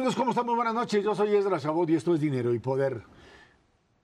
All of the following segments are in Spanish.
Hola, ¿qué tal amigos? ¿Cómo están? Muy buenas noches. Yo soy Ezra Chabot y esto es Dinero y Poder.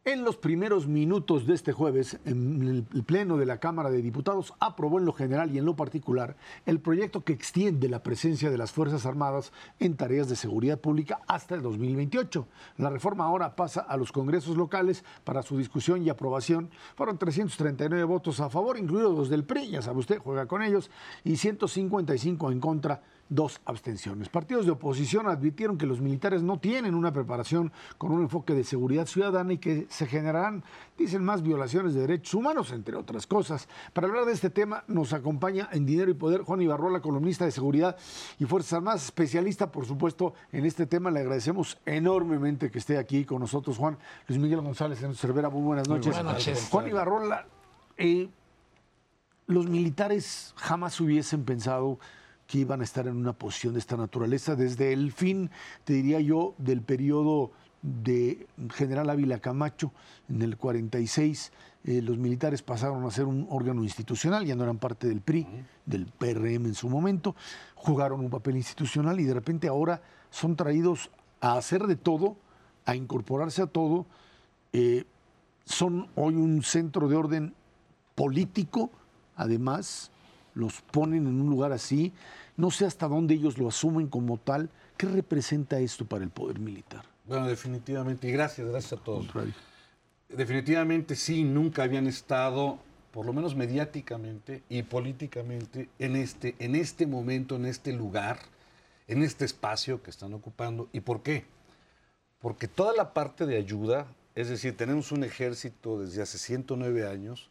En los primeros minutos de este jueves, en el Pleno de la Cámara de Diputados aprobó en lo general y en lo particular el proyecto que extiende la presencia de las Fuerzas Armadas en tareas de seguridad pública hasta el 2028. La reforma ahora pasa a los congresos locales para su discusión y aprobación. Fueron 339 votos a favor, incluidos los del PRI, ya sabe usted, juega con ellos, y 155 en contra dos abstenciones. Partidos de oposición advirtieron que los militares no tienen una preparación con un enfoque de seguridad ciudadana y que se generarán, dicen, más violaciones de derechos humanos, entre otras cosas. Para hablar de este tema nos acompaña en Dinero y Poder Juan Ibarrola, columnista de Seguridad y Fuerzas Armadas, especialista, por supuesto, en este tema. Le agradecemos enormemente que esté aquí con nosotros, Juan Luis Miguel González en Cervera. Muy buenas noches. buenas noches. Juan Ibarrola, eh, los militares jamás hubiesen pensado que iban a estar en una posición de esta naturaleza desde el fin, te diría yo, del periodo de General Ávila Camacho en el 46. Eh, los militares pasaron a ser un órgano institucional, ya no eran parte del PRI, del PRM en su momento, jugaron un papel institucional y de repente ahora son traídos a hacer de todo, a incorporarse a todo. Eh, son hoy un centro de orden político, además, los ponen en un lugar así. No sé hasta dónde ellos lo asumen como tal. ¿Qué representa esto para el poder militar? Bueno, definitivamente, y gracias, gracias a todos. Definitivamente sí, nunca habían estado, por lo menos mediáticamente y políticamente, en este, en este momento, en este lugar, en este espacio que están ocupando. ¿Y por qué? Porque toda la parte de ayuda, es decir, tenemos un ejército desde hace 109 años,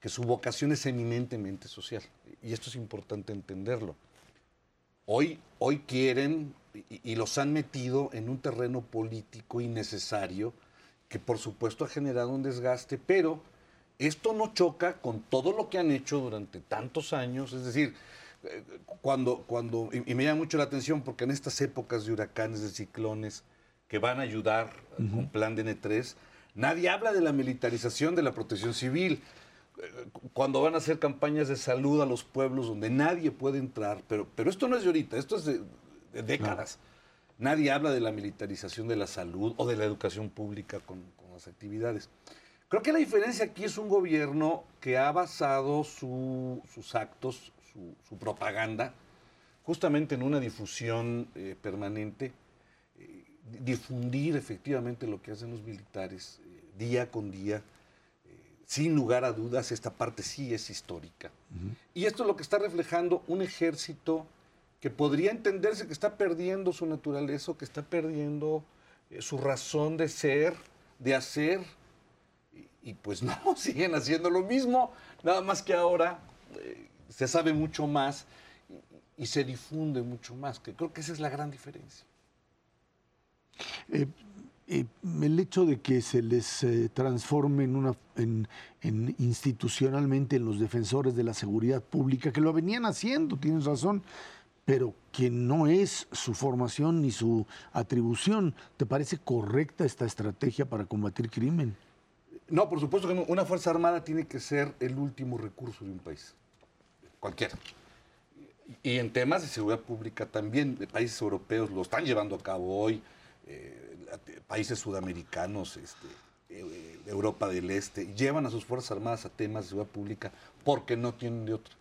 que su vocación es eminentemente social. Y esto es importante entenderlo. Hoy, hoy quieren y, y, los han metido en un terreno político innecesario que por supuesto ha generado un desgaste, pero esto no choca con todo lo que han hecho durante tantos años. Es decir, eh, cuando, cuando y, me llama mucho la atención porque en estas épocas de huracanes, de ciclones, que van a ayudar uh -huh. con plan de N3, nadie habla de la militarización de la protección civil cuando van a hacer campañas de salud a los pueblos donde nadie puede entrar, pero, pero esto no es de ahorita, esto es de, de décadas. No. Nadie habla de la militarización de la salud o de la educación pública con, con, las actividades. Creo que la diferencia aquí es un gobierno que ha basado su, sus actos, su, su, propaganda, justamente en una difusión eh, permanente, eh, difundir efectivamente lo que hacen los militares eh, día con día sin lugar a dudas, esta parte sí es histórica. Uh -huh. Y esto es lo que está reflejando un ejército que podría entenderse que está perdiendo su naturaleza, que está perdiendo eh, su razón de ser, de hacer, y, y, pues no, siguen haciendo lo mismo, nada más que ahora eh, se sabe mucho más y, y, se difunde mucho más, que creo que esa es la gran diferencia. Eh, eh, el hecho de que se les eh, transforme en una, en, en institucionalmente en los defensores de la seguridad pública, que lo venían haciendo, tienes razón, pero que no es su formación ni su atribución. ¿Te parece correcta esta estrategia para combatir crimen? No, por supuesto que no. una Fuerza Armada tiene que ser el último recurso de un país, cualquiera. Y en temas de seguridad pública también, países europeos lo están llevando a cabo hoy. Eh, países sudamericanos, este, eh, Europa del Este, llevan a sus Fuerzas Armadas a temas de seguridad pública porque no tienen de otra.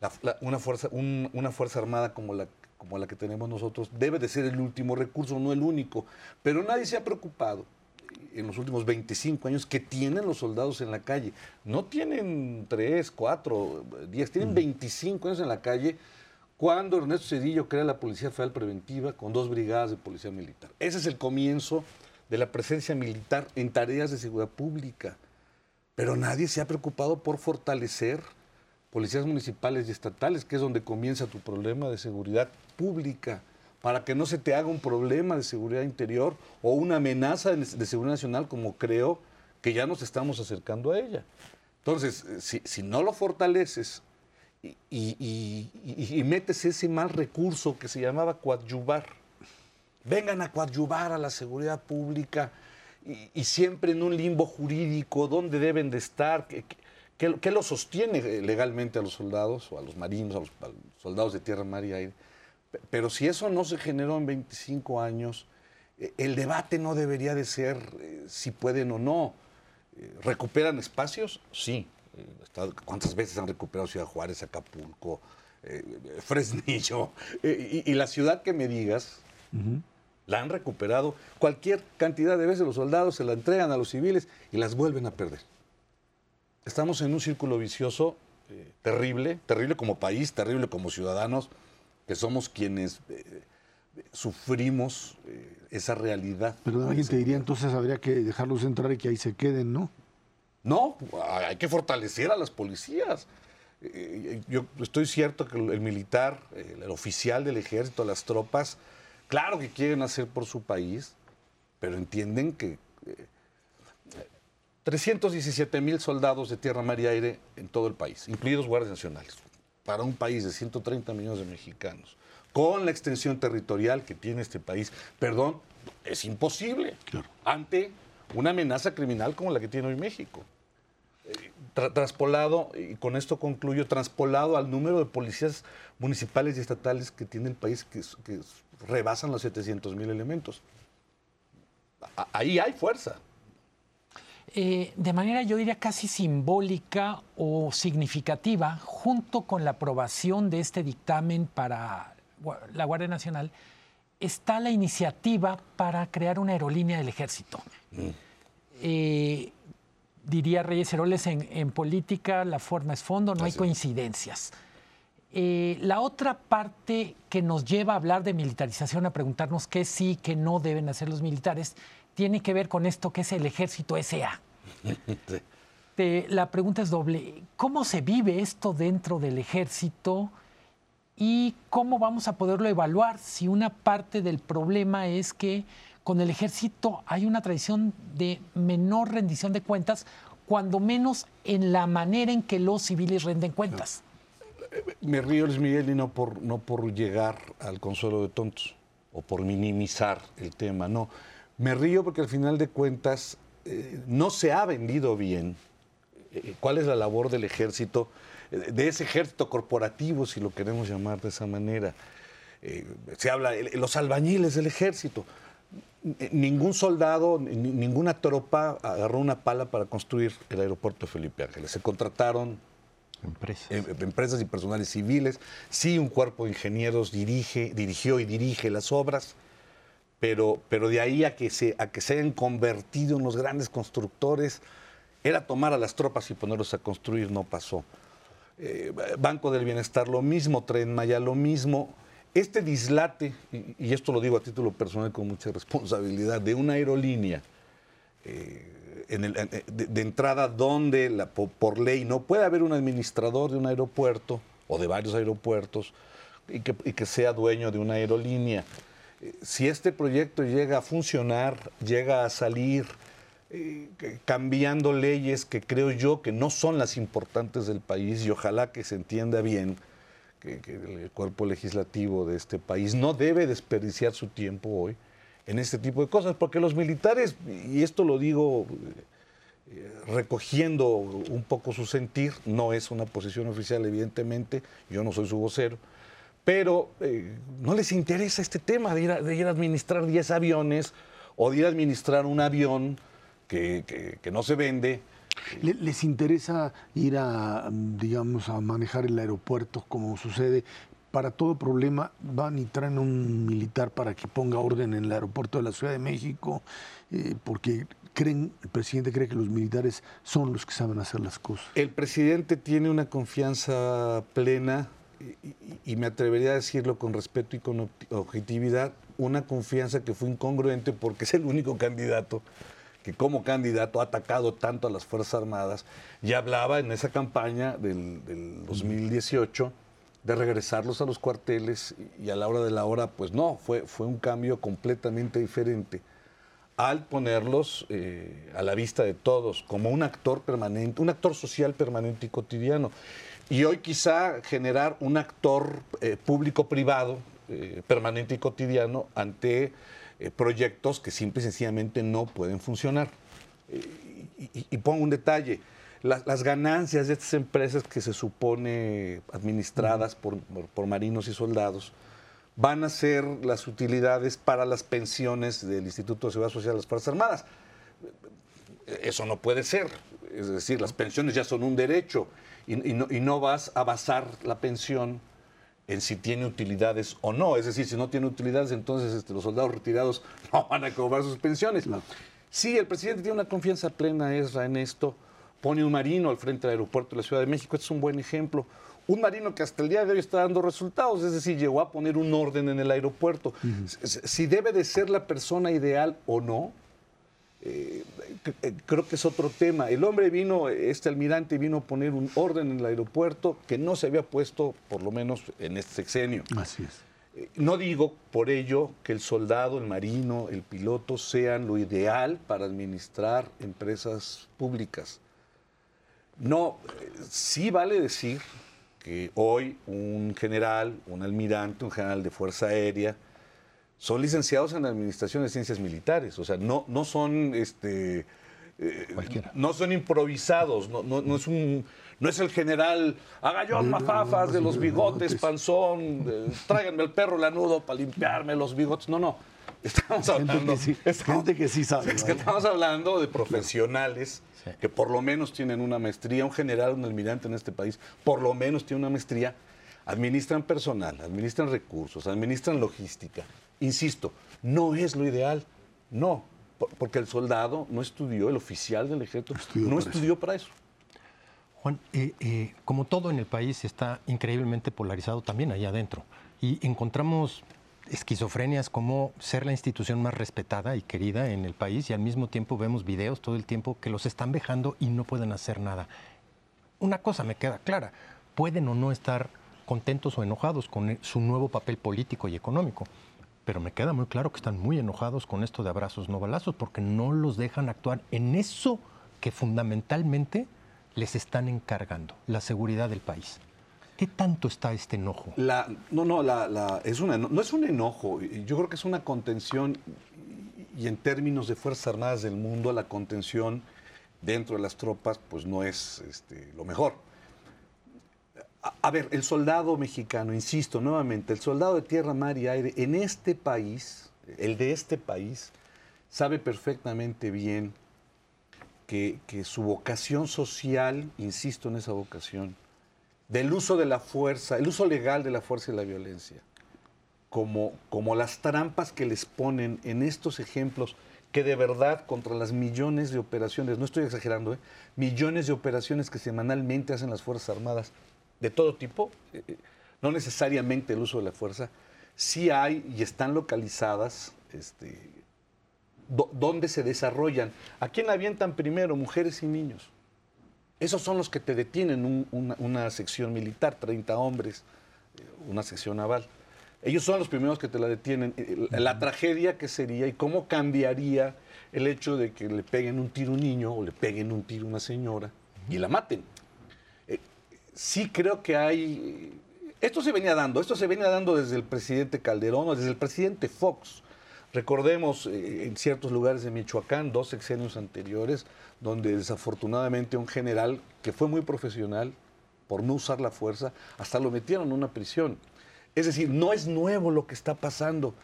La, la, una, fuerza, un, una Fuerza Armada como la, como la que tenemos nosotros debe de ser el último recurso, no el único. Pero nadie se ha preocupado en los últimos 25 años que tienen los soldados en la calle. No tienen 3, 4, 10, tienen 25 años en la calle cuando Ernesto Cedillo crea la Policía Federal Preventiva con dos brigadas de policía militar. Ese es el comienzo de la presencia militar en tareas de seguridad pública. Pero nadie se ha preocupado por fortalecer policías municipales y estatales, que es donde comienza tu problema de seguridad pública, para que no se te haga un problema de seguridad interior o una amenaza de seguridad nacional, como creo que ya nos estamos acercando a ella. Entonces, si, si no lo fortaleces y, y, metes ese mal recurso que se llamaba coadyuvar. Vengan a coadyuvar a la seguridad pública y, siempre en un limbo jurídico, ¿dónde deben de estar? ¿Qué, qué, qué, lo sostiene legalmente a los soldados o a los marinos, a los, los soldados de tierra, mar y aire? Pero si eso no se generó en 25 años, eh, el debate no debería de ser eh, si pueden o no. Eh, ¿Recuperan espacios? Sí. ¿Cuántas veces han recuperado Ciudad Juárez, Acapulco, Fresnillo? Y, la ciudad que me digas, la han recuperado. Cualquier cantidad de veces los soldados se la entregan a los civiles y las vuelven a perder. Estamos en un círculo vicioso terrible, terrible como país, terrible como ciudadanos, que somos quienes sufrimos eh, esa realidad. Pero alguien te diría entonces habría que dejarlos entrar y que ahí se queden, ¿no? No, hay que fortalecer a las policías. Eh, yo estoy cierto que el militar, el oficial del ejército, las tropas, claro que quieren hacer por su país, pero entienden que 317 eh, mil soldados de tierra, mar y aire en todo el país, incluidos guardias nacionales, para un país de 130 millones de mexicanos con la extensión territorial que tiene este país, perdón, es imposible. Ante una amenaza criminal como la que tiene hoy México. Eh, traspolado, y con esto concluyo, traspolado al número de policías municipales y estatales que tiene el país, que, rebasan los 700 mil elementos. ahí hay fuerza. Eh, de manera, yo diría, casi simbólica o significativa, junto con la aprobación de este dictamen para la Guardia Nacional, está la iniciativa para crear una aerolínea del ejército. Mm. Eh, diría Reyes Heroles, en, política la forma es fondo, no hay coincidencias. Eh, la otra parte que nos lleva a hablar de militarización, a preguntarnos qué sí, qué no deben hacer los militares, tiene que ver con esto que es el ejército SA. la pregunta es doble. ¿Cómo se vive esto dentro del ejército? Y cómo vamos a poderlo evaluar si una parte del problema es que con el ejército hay una tradición de menor rendición de cuentas, cuando menos en la manera en que los civiles renden cuentas. Me río, Luis Miguel, y no por, no por llegar al consuelo de tontos o por minimizar el tema, no. Me río porque al final de cuentas eh, no se ha vendido bien eh, cuál es la labor del ejército de ese ejército corporativo, si lo queremos llamar de esa manera. Eh, se habla de los albañiles del ejército. Ningún soldado, ninguna tropa agarró una pala para construir el aeropuerto de Felipe Ángeles. Se contrataron empresas, em, empresas y personales civiles. Sí, un cuerpo de ingenieros dirige, dirigió y dirige las obras, pero, pero de ahí a que, se, a que se hayan convertido en los grandes constructores, era tomar a las tropas y ponerlos a construir, no pasó. Eh, Banco del Bienestar lo mismo, Tren Maya lo mismo. Este dislate, y, esto lo digo a título personal con mucha responsabilidad, de una aerolínea eh, eh, de, entrada donde por, ley no puede haber un administrador de un aeropuerto o de varios aeropuertos y que sea dueño de una aerolínea. Si este proyecto llega a funcionar, llega a salir, eh, cambiando leyes que creo yo que no son las importantes del país y ojalá que se entienda bien que, el cuerpo legislativo de este país no debe desperdiciar su tiempo hoy en este tipo de cosas, porque los militares, y esto lo digo eh, recogiendo un poco su sentir, no es una posición oficial evidentemente, yo no soy su vocero, pero eh, no les interesa este tema de ir, a, de ir a administrar 10 aviones o de ir a administrar un avión que, no se vende. ¿Les interesa ir a, digamos, a manejar el aeropuerto como sucede? Para todo problema van y traen un militar para que ponga orden en el aeropuerto de la Ciudad de México, eh, porque creen, el presidente cree que los militares son los que saben hacer las cosas. El presidente tiene una confianza plena, y, y me atrevería a decirlo con respeto y con objetividad, una confianza que fue incongruente porque es el único candidato que como candidato ha atacado tanto a las Fuerzas Armadas, ya hablaba en esa campaña del, 2018 de regresarlos a los cuarteles y a la hora de la hora, pues no, fue, fue un cambio completamente diferente al ponerlos eh, a la vista de todos como un actor permanente, un actor social permanente y cotidiano. Y hoy quizá generar un actor eh, público-privado eh, permanente y cotidiano ante eh, proyectos que simple y sencillamente no pueden funcionar. Eh, y, pongo un detalle, las, ganancias de estas empresas que se supone administradas por, marinos y soldados, van a ser las utilidades para las pensiones del Instituto de Seguridad Social de las Fuerzas Armadas. Eso no puede ser. Es decir, las pensiones ya son un derecho y, no, vas a basar la pensión en si tiene utilidades o no. Es decir, si no tiene utilidades, entonces este, los soldados retirados no van a cobrar sus pensiones. Sí, el presidente tiene una confianza plena, Esra, en esto. Pone un marino al frente del aeropuerto de la Ciudad de México. Este es un buen ejemplo un marino que hasta el día de hoy está dando resultados, es decir, llegó a poner un orden en el aeropuerto. Si debe de ser la persona ideal o no, eh, eh, creo que es otro tema. El hombre vino, este almirante vino a poner un orden en el aeropuerto que no se había puesto, por lo menos en este sexenio. Así es. Eh, no digo por ello que el soldado, el marino, el piloto sean lo ideal para administrar empresas públicas. No, sí vale decir que hoy un general, un almirante, un general de Fuerza Aérea, son licenciados en Administración de Ciencias Militares. O sea, no, no son este. Eh, no son improvisados, no, no, es un, no es el general Agallón Mafafas de los bigotes, panzón, tráiganme el perro lanudo para limpiarme los bigotes. No, no. Estamos hablando. Gente que sí, sabe. estamos hablando de profesionales que por lo menos tienen una maestría, un general, un almirante en este país, por lo menos tiene una maestría, administran personal, administran recursos, administran logística. Insisto, no es lo ideal, no, porque el soldado no estudió, el oficial del ejército no estudió para eso. Juan, eh, eh, como todo en el país está increíblemente polarizado también allá adentro. Y encontramos esquizofrenias como ser la institución más respetada y querida en el país y al mismo tiempo vemos videos todo el tiempo que los están vejando y no pueden hacer nada. Una cosa me queda clara, pueden o no estar contentos o enojados con su nuevo papel político y económico, pero me queda muy claro que están muy enojados con esto de abrazos no balazos porque no los dejan actuar en eso que fundamentalmente les están encargando, la seguridad del país. ¿Qué tanto está este enojo? La, no, no, la, es no es un enojo, yo creo que es una contención y en términos de Fuerzas Armadas del mundo, la contención dentro de las tropas pues no es este, lo mejor. A, ver, el soldado mexicano, insisto nuevamente, el soldado de tierra, mar y aire en este país, el de este país, sabe perfectamente bien que, su vocación social, insisto en esa vocación, del uso de la fuerza, el uso legal de la fuerza y la violencia, como, como las trampas que les ponen en estos ejemplos que de verdad contra las millones de operaciones, no estoy exagerando, ¿eh? millones de operaciones que semanalmente hacen las Fuerzas Armadas de todo tipo, eh, eh, no necesariamente el uso de la fuerza, sí hay y están localizadas este, donde se desarrollan. ¿A quién avientan primero? Mujeres y niños. Esos son los que te detienen una, sección militar, 30 hombres, eh, una sección naval. Ellos son los primeros que te la detienen. La tragedia que sería y cómo cambiaría el hecho de que le peguen un tiro a un niño o le peguen un tiro a una señora y la maten. Eh, sí creo que hay... Esto se venía dando, esto se venía dando desde el presidente Calderón o desde el presidente Fox. Recordemos en ciertos lugares de Michoacán, dos sexenios anteriores, donde desafortunadamente un general que fue muy profesional, por no usar la fuerza, hasta lo metieron en una prisión. Es decir, no es nuevo lo que está pasando.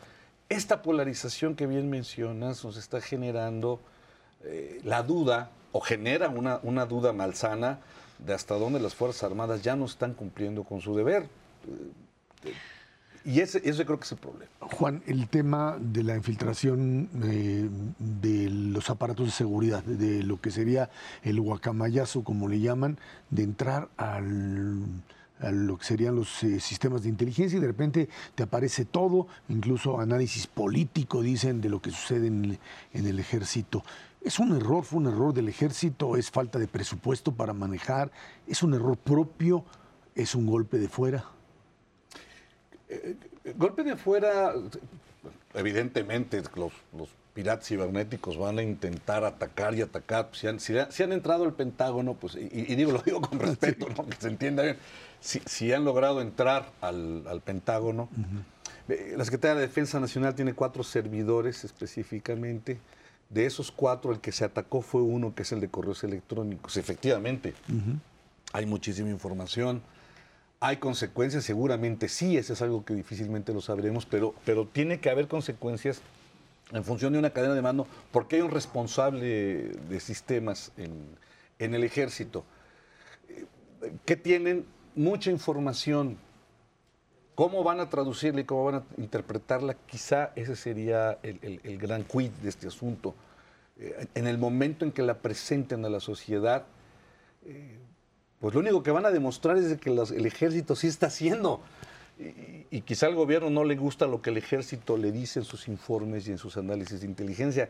Esta polarización que bien mencionas nos está generando eh, la duda, o genera una, una duda malsana, de hasta dónde las Fuerzas Armadas ya no están cumpliendo con su deber. Y ese, creo que es el problema. Juan, el tema de la infiltración eh, de los aparatos de seguridad, de lo que sería el guacamayazo, como le llaman, de entrar al a lo que serían los eh, sistemas de inteligencia y de repente te aparece todo, incluso análisis político, dicen, de lo que sucede en el, ejército. ¿Es un error? ¿Fue un error del ejército? ¿Es falta de presupuesto para manejar? ¿Es un error propio? ¿Es un golpe de fuera? Eh, golpe de afuera, evidentemente los, piratas cibernéticos van a intentar atacar y atacar. Si han, entrado al Pentágono, pues, y, digo, lo digo con respeto, que se entienda bien, si, han logrado entrar al, Pentágono, la Secretaría de Defensa Nacional tiene cuatro servidores específicamente. De esos cuatro, el que se atacó fue uno, que es el de correos electrónicos. Efectivamente, hay muchísima información ¿Hay consecuencias? Seguramente sí, eso es algo que difícilmente lo sabremos, pero, pero tiene que haber consecuencias en función de una cadena de mando, porque hay un responsable de sistemas en, en el ejército que tienen mucha información. ¿Cómo van a traducirla y cómo van a interpretarla? Quizá ese sería el, gran quid de este asunto. Eh, en el momento en que la presenten a la sociedad, eh, pues lo único que van a demostrar es que el ejército sí está haciendo. Y, quizá al gobierno no le gusta lo que el ejército le dice en sus informes y en sus análisis de inteligencia.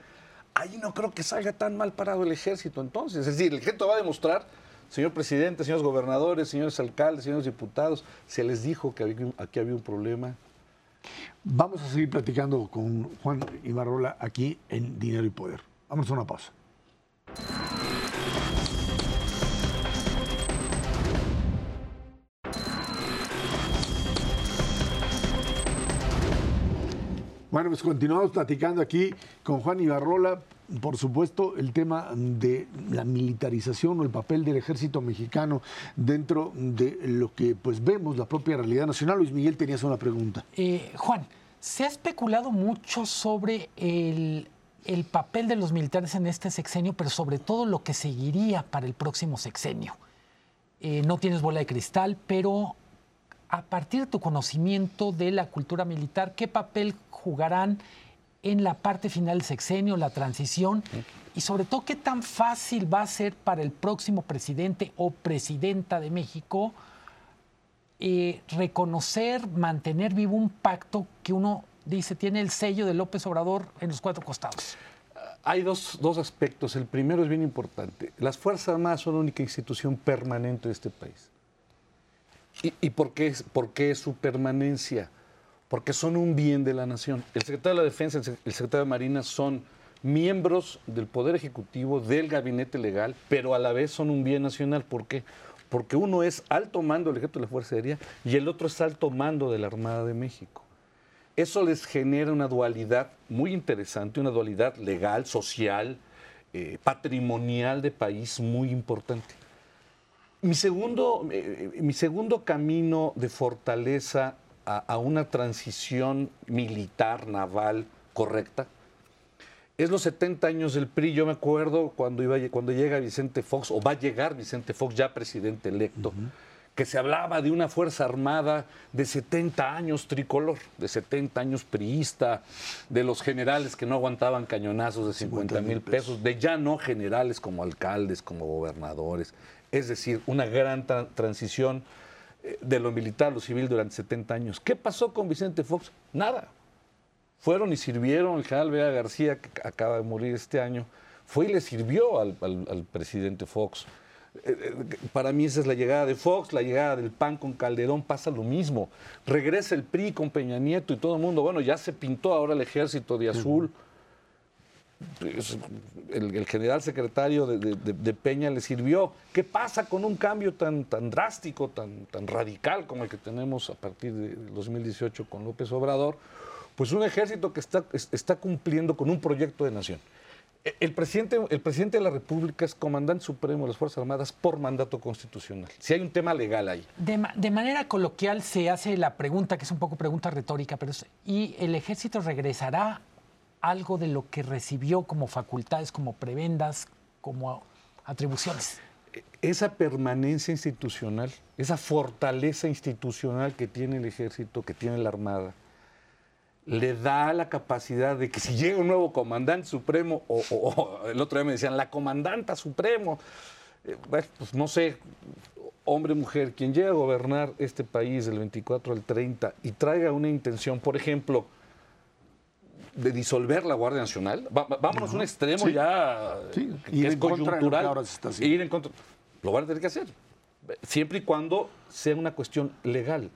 Ahí no creo que salga tan mal parado el ejército entonces. Es decir, el ejército va a demostrar Señor presidente, señores gobernadores, señores alcaldes, señores diputados, se les dijo que aquí había un problema. Vamos a seguir platicando con Juan Ibarrola aquí en Dinero y Poder. Vamos a una pausa. Bueno, pues continuamos platicando aquí con Juan Ibarrola, por supuesto, el tema de la militarización o el papel del ejército mexicano dentro de lo que pues vemos, la propia realidad nacional. Luis Miguel, tenías una pregunta. Eh, Juan, se ha especulado mucho sobre el, papel de los militares en este sexenio, pero sobre todo lo que seguiría para el próximo sexenio. Eh, no tienes bola de cristal, pero a partir de tu conocimiento de la cultura militar, ¿qué papel jugarán en la parte final del sexenio, la transición, y sobre todo qué tan fácil va a ser para el próximo presidente o presidenta de México eh, reconocer, mantener vivo un pacto que uno dice tiene el sello de López Obrador en los cuatro costados. Hay dos, aspectos. El primero es bien importante. Las Fuerzas Armadas son la única institución permanente de este país. ¿Y, por, qué, por qué su permanencia? Porque son un bien de la nación. El secretario de la Defensa, el secretario de Marina son miembros del Poder Ejecutivo, del Gabinete Legal, pero a la vez son un bien nacional. ¿Por qué? Porque uno es alto mando del Ejército de la Fuerza Aérea y el otro es alto mando de la Armada de México. Eso les genera una dualidad muy interesante, una dualidad legal, social, eh, patrimonial de país muy importante. Mi segundo, eh, mi segundo camino de fortaleza a, una transición militar, naval correcta. Es los 70 años del PRI, yo me acuerdo cuando, iba, cuando llega Vicente Fox, o va a llegar Vicente Fox ya presidente electo, que se hablaba de una Fuerza Armada de 70 años tricolor, de 70 años priista, de los generales que no aguantaban cañonazos de 50 mil pesos, de ya no generales como alcaldes, como gobernadores. Es decir, una gran transición de lo militar, lo civil durante 70 años. ¿Qué pasó con Vicente Fox? Nada. Fueron y sirvieron, el general Vega García, que acaba de morir este año, fue y le sirvió al, presidente Fox. Eh, eh, para mí esa es la llegada de Fox, la llegada del PAN con Calderón, pasa lo mismo. Regresa el PRI con Peña Nieto y todo el mundo, bueno, ya se pintó ahora el ejército de azul el, general secretario de, Peña le sirvió. ¿Qué pasa con un cambio tan, tan drástico, tan, tan radical como el que tenemos a partir de 2018 con López Obrador? Pues un ejército que está, está cumpliendo con un proyecto de nación. E, el presidente, el presidente de la República es comandante supremo de las Fuerzas Armadas por mandato constitucional. Si hay un tema legal ahí. De, de, manera coloquial se hace la pregunta, que es un poco pregunta retórica, pero ¿y el ejército regresará algo de lo que recibió como facultades, como prebendas, como atribuciones. Esa permanencia institucional, esa fortaleza institucional que tiene el ejército, que tiene la Armada, le da la capacidad de que si llega un nuevo comandante supremo, o, el otro día me decían, la comandanta supremo, eh, pues no sé, hombre, mujer, quien llegue a gobernar este país del 24 al 30 y traiga una intención, por ejemplo, de disolver la Guardia Nacional. vámonos a un extremo ya que es coyuntural. ir en contra. Lo van a tener que hacer. Siempre y cuando sea una cuestión legal.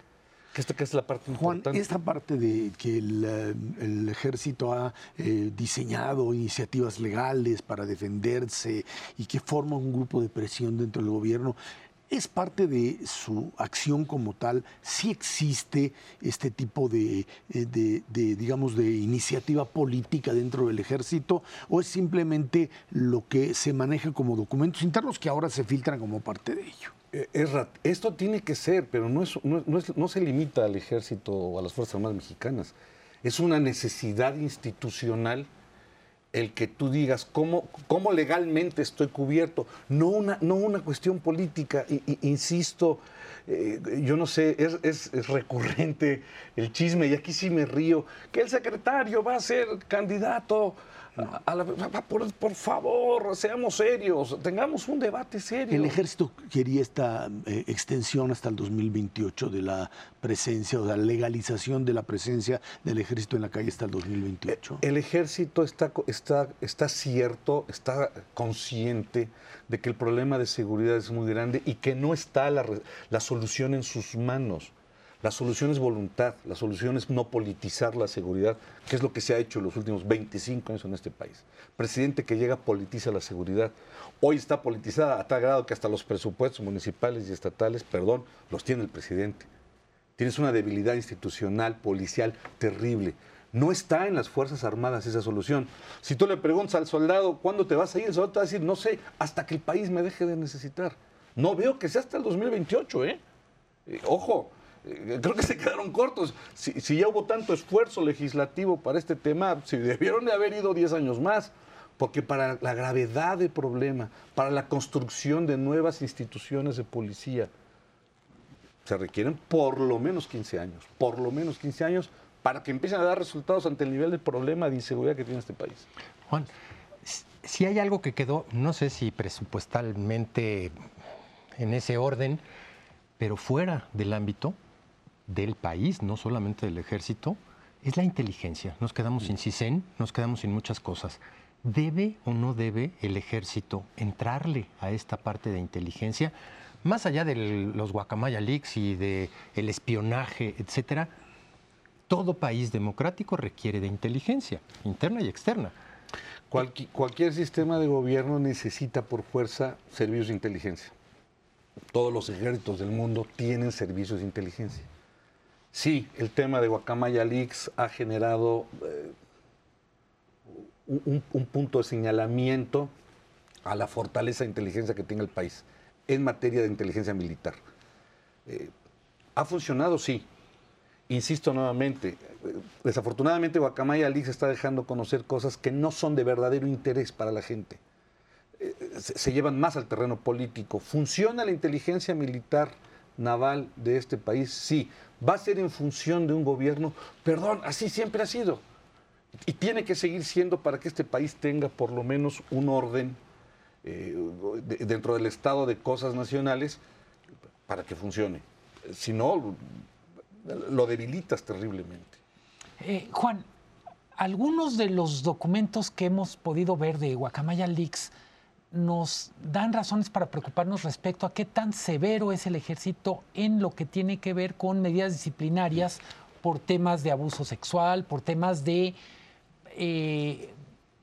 Que esta que es la parte Juan, importante. esta parte de que el, eh, ejército ha eh, diseñado iniciativas legales para defenderse y que forma un grupo de presión dentro del gobierno, es parte de su acción como tal, si existe este tipo eh, de, digamos, de iniciativa política dentro del ejército, o es simplemente lo que se maneja como documentos internos que ahora se filtran como parte de ello. Eh, esto tiene que ser, pero no, es, no, se limita al ejército o a las Fuerzas Armadas mexicanas. Es una necesidad institucional el que tú digas cómo, cómo legalmente estoy cubierto, no una, no una cuestión política. insisto, eh, yo no sé, es, es, recurrente el chisme, y aquí sí me río, que el secretario va a ser candidato por, favor, seamos serios, tengamos un debate serio. El ejército quería esta eh, extensión hasta el 2028 de la presencia o la legalización de la presencia del ejército en la calle hasta el 2028. El ejército está, está, está cierto, está consciente de que el problema de seguridad es muy grande y que no está la, la solución en sus manos. La solución es voluntad, la solución es no politizar la seguridad, que es lo que se ha hecho en los últimos 25 años en este país. Presidente que llega politiza la seguridad. Hoy está politizada a tal grado que hasta los presupuestos municipales y estatales, perdón, los tiene el presidente. Tienes una debilidad institucional, policial terrible. No está en las Fuerzas Armadas esa solución. Si tú le preguntas al soldado, ¿cuándo te vas a ir? El soldado te va a decir, no sé, hasta que el país me deje de necesitar. No veo que sea hasta el 2028, ¿eh? eh ojo, creo que se quedaron cortos. Si, ya hubo tanto esfuerzo legislativo para este tema, si debieron de haber ido 10 años más, porque para la gravedad del problema, para la construcción de nuevas instituciones de policía, se requieren por lo menos 15 años, por lo menos 15 años para que empiecen a dar resultados ante el nivel de problema de inseguridad que tiene este país. Juan, si hay algo que quedó, no sé si presupuestalmente en ese orden, pero fuera del ámbito, del país, no solamente del ejército, es la inteligencia. Nos quedamos sin CISEN, nos quedamos sin muchas cosas. ¿Debe o no debe el ejército entrarle a esta parte de inteligencia? Más allá de los guacamaya leaks y del el espionaje, etcétera, todo país democrático requiere de inteligencia, interna y externa. cualquier sistema de gobierno necesita por fuerza servicios de inteligencia. Todos los ejércitos del mundo tienen servicios de inteligencia. Sí, el tema de Guacamaya Leaks ha generado eh, un, punto de señalamiento a la fortaleza de inteligencia que tiene el país en materia de inteligencia militar. Eh, ¿Ha funcionado? Sí. Insisto nuevamente, eh, desafortunadamente Guacamaya Leaks está dejando conocer cosas que no son de verdadero interés para la gente. se llevan más al terreno político. ¿Funciona la inteligencia militar? naval de este país, sí, va a ser en función de un gobierno, perdón, así siempre ha sido. Y tiene que seguir siendo para que este país tenga por lo menos un orden eh, dentro del estado de cosas nacionales para que funcione. Si no, lo debilitas terriblemente. Eh, Juan, algunos de los documentos que hemos podido ver de Guacamaya Leaks nos dan razones para preocuparnos respecto a qué tan severo es el ejército en lo que tiene que ver con medidas disciplinarias por temas de abuso sexual, por temas de eh,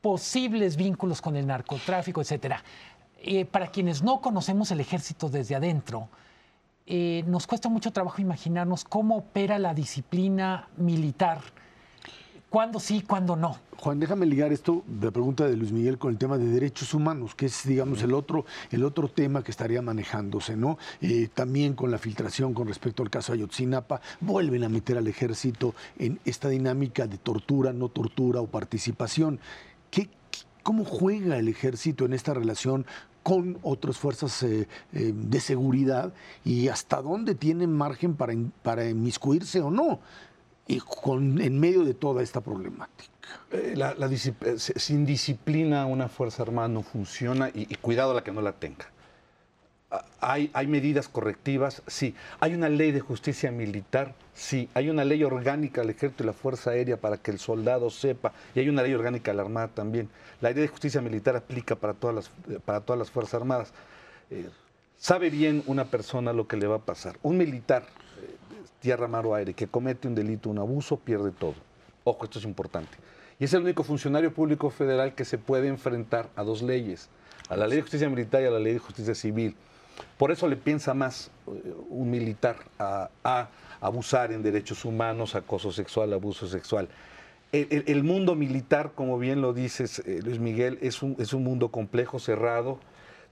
posibles vínculos con el narcotráfico, etc. Eh, para quienes no conocemos el ejército desde adentro, eh, nos cuesta mucho trabajo imaginarnos cómo opera la disciplina militar ¿Cuándo sí, cuándo no? Juan, déjame ligar esto, la pregunta de Luis Miguel, con el tema de derechos humanos, que es, digamos, el otro, el otro tema que estaría manejándose, ¿no? Eh, también con la filtración con respecto al caso Ayotzinapa, vuelven a meter al ejército en esta dinámica de tortura, no tortura o participación. ¿Qué, ¿Cómo juega el ejército en esta relación con otras fuerzas eh, eh, de seguridad y hasta dónde tienen margen para, para inmiscuirse o no? Y con, en medio de toda esta problemática. Eh, eh, sin disciplina una Fuerza Armada no funciona y, cuidado la que no la tenga. Ah, hay, hay, medidas correctivas, sí. Hay una ley de justicia militar, sí. Hay una ley orgánica del ejército y la Fuerza Aérea para que el soldado sepa. Y hay una ley orgánica de la Armada también. La ley de justicia militar aplica para todas las, eh, para todas las Fuerzas Armadas. sabe bien una persona lo que le va a pasar. Un militar tierra, mar o aire, que comete un delito, un abuso, pierde todo. Ojo, esto es importante. Y es el único funcionario público federal que se puede enfrentar a dos leyes, a la ley de justicia militar y a la ley de justicia civil. Por eso le piensa más eh, un militar a, abusar en derechos humanos, acoso sexual, abuso sexual. El, mundo militar, como bien lo dices, eh, Luis Miguel, es un, es un mundo complejo, cerrado,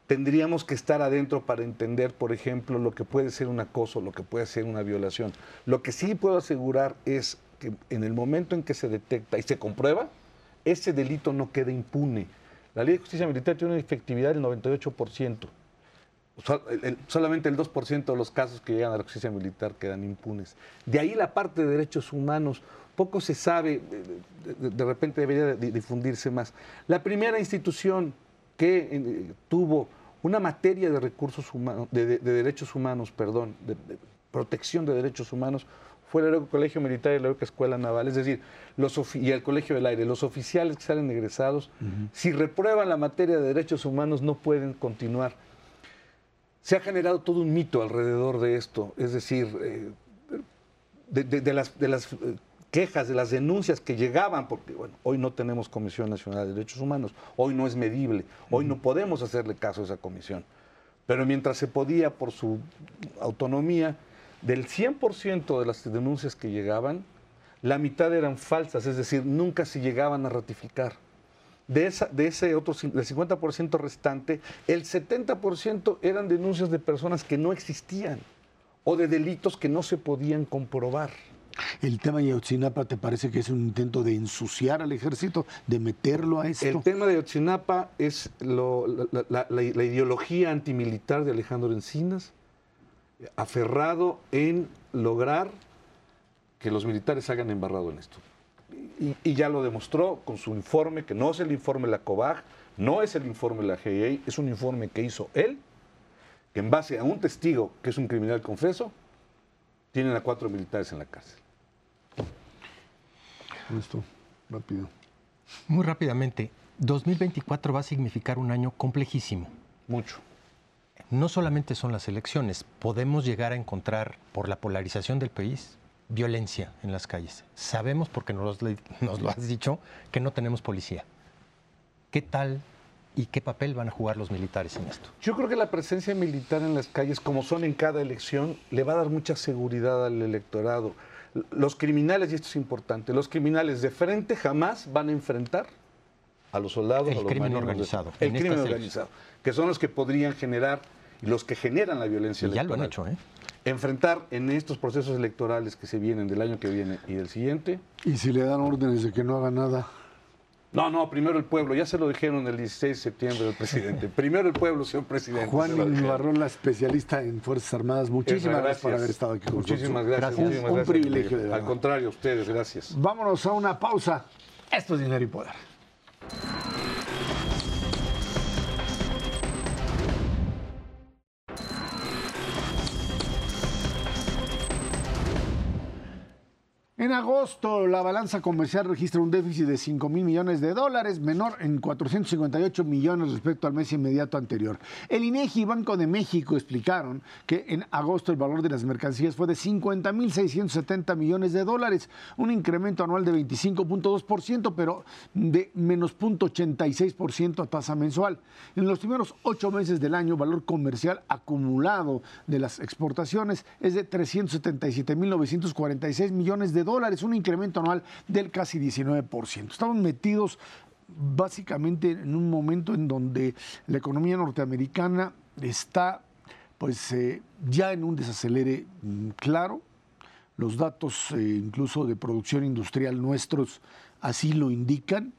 tendríamos que estar adentro para entender, por ejemplo, lo que puede ser un acoso, lo que puede ser una violación. Lo que sí puedo asegurar es que en el momento en que se detecta y se comprueba, ese delito no queda impune. La ley de justicia militar tiene una efectividad del 98%. solamente el 2% de los casos que llegan a la justicia militar quedan impunes. De ahí la parte de derechos humanos. Poco se sabe, de, repente debería difundirse más. La primera institución que eh, tuvo una materia de recursos humanos, de, derechos humanos, perdón, de, protección de derechos humanos, fue el Colegio Militar y la Escuela Naval, es decir, los y el Colegio del Aire. Los oficiales que salen egresados, si reprueban la materia de derechos humanos, no pueden continuar. Se ha generado todo un mito alrededor de esto, es decir, eh, de, las, de las eh, quejas, de las denuncias que llegaban, porque bueno, hoy no tenemos Comisión Nacional de Derechos Humanos, hoy no es medible, hoy no podemos hacerle caso a esa comisión. Pero mientras se podía, por su autonomía, del 100% de las denuncias que llegaban, la mitad eran falsas, es decir, nunca se llegaban a ratificar. De, esa, de ese otro del 50% restante, el 70% eran denuncias de personas que no existían o de delitos que no se podían comprobar. ¿El tema de Ayotzinapa te parece que es un intento de ensuciar al ejército, de meterlo a esto? El tema de Ayotzinapa es la, ideología antimilitar de Alejandro Encinas, aferrado en lograr que los militares hagan embarrado en esto. Y, ya lo demostró con su informe, que no es el informe de la COBAG, no es el informe de la GIA, es un informe que hizo él, que en base a un testigo que es un criminal confeso, tienen a cuatro militares en la cárcel. Esto, rápido. Muy rápidamente, 2024 va a significar un año complejísimo. Mucho. No solamente son las elecciones, podemos llegar a encontrar, por la polarización del país, violencia en las calles. Sabemos, porque nos, nos lo has dicho, que no tenemos policía. ¿Qué tal y qué papel van a jugar los militares en esto? Yo creo que la presencia militar en las calles, como son en cada elección, le va a dar mucha seguridad al electorado los criminales, y esto es importante, los criminales de frente jamás van a enfrentar a los soldados, el a los crimen organizado. El crimen organizado, que son los que podrían generar y los que generan la violencia ya lo han hecho, ¿eh? Enfrentar en estos procesos electorales que se vienen del año que viene y del siguiente. Y si le dan órdenes de que no haga nada. No, no, primero el pueblo. Ya se lo dijeron el 16 de septiembre el presidente. primero el pueblo, señor presidente. Juan la especialista en Fuerzas Armadas. Muchísimas gracias, por haber estado aquí con muchísimas Gracias, muchísimas Un privilegio. De Al contrario, ustedes, gracias. Vámonos a una pausa. Esto es Dinero y Poder. En agosto, la balanza comercial registra un déficit de 5 mil millones de dólares, menor en 458 millones respecto al mes inmediato anterior. El INEGI y Banco de México explicaron que en agosto el valor de las mercancías fue de 50 mil 670 millones de dólares, un incremento anual de 25.2%, pero de menos 0.86% a tasa mensual. En los primeros ocho meses del año, valor comercial acumulado de las exportaciones es de 377 mil 946 millones de dólares, un incremento anual del casi 19%. Estamos metidos básicamente en un momento en donde la economía norteamericana está pues eh, ya en un desacelere mm, claro. Los datos eh, incluso de producción industrial nuestros así lo indican,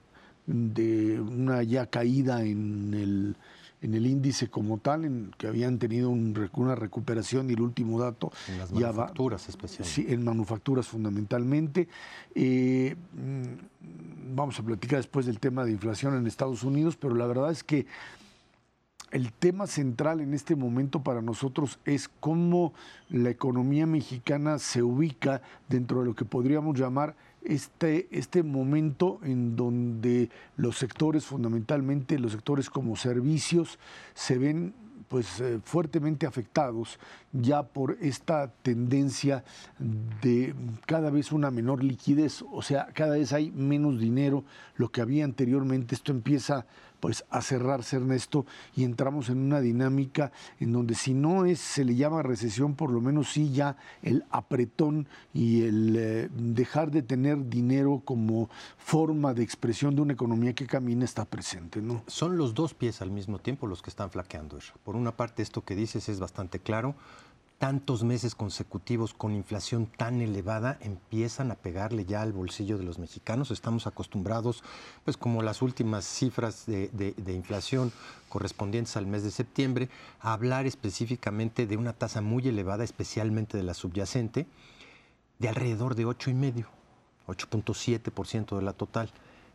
de una ya caída en el en el índice como tal, en que habían tenido una recuperación y el último dato en las manufacturas especialmente. Sí, en manufacturas fundamentalmente. Eh, mm, vamos a platicar después del tema de inflación en Estados Unidos, pero la verdad es que el tema central en este momento para nosotros es cómo la economía mexicana se ubica dentro de lo que podríamos llamar este, este momento en donde los sectores, fundamentalmente los sectores como servicios, se ven pues eh, fuertemente afectados ya por esta tendencia de cada vez una menor liquidez, o sea, cada vez hay menos dinero, lo que había anteriormente, esto empieza pues a cerrarse Ernesto y entramos en una dinámica en donde si no es se le llama recesión, por lo menos sí ya el apretón y el eh, dejar de tener dinero como forma de expresión de una economía que camina está presente, ¿no? Son los dos pies al mismo tiempo los que están flaqueando. Por una parte esto que dices es bastante claro tantos meses consecutivos con inflación tan elevada empiezan a pegarle ya al bolsillo de los mexicanos. Estamos acostumbrados, pues como las últimas cifras de, inflación correspondientes al mes de septiembre, a hablar específicamente de una tasa muy elevada, especialmente de la subyacente, de alrededor de 8,5, 8.7% de la total.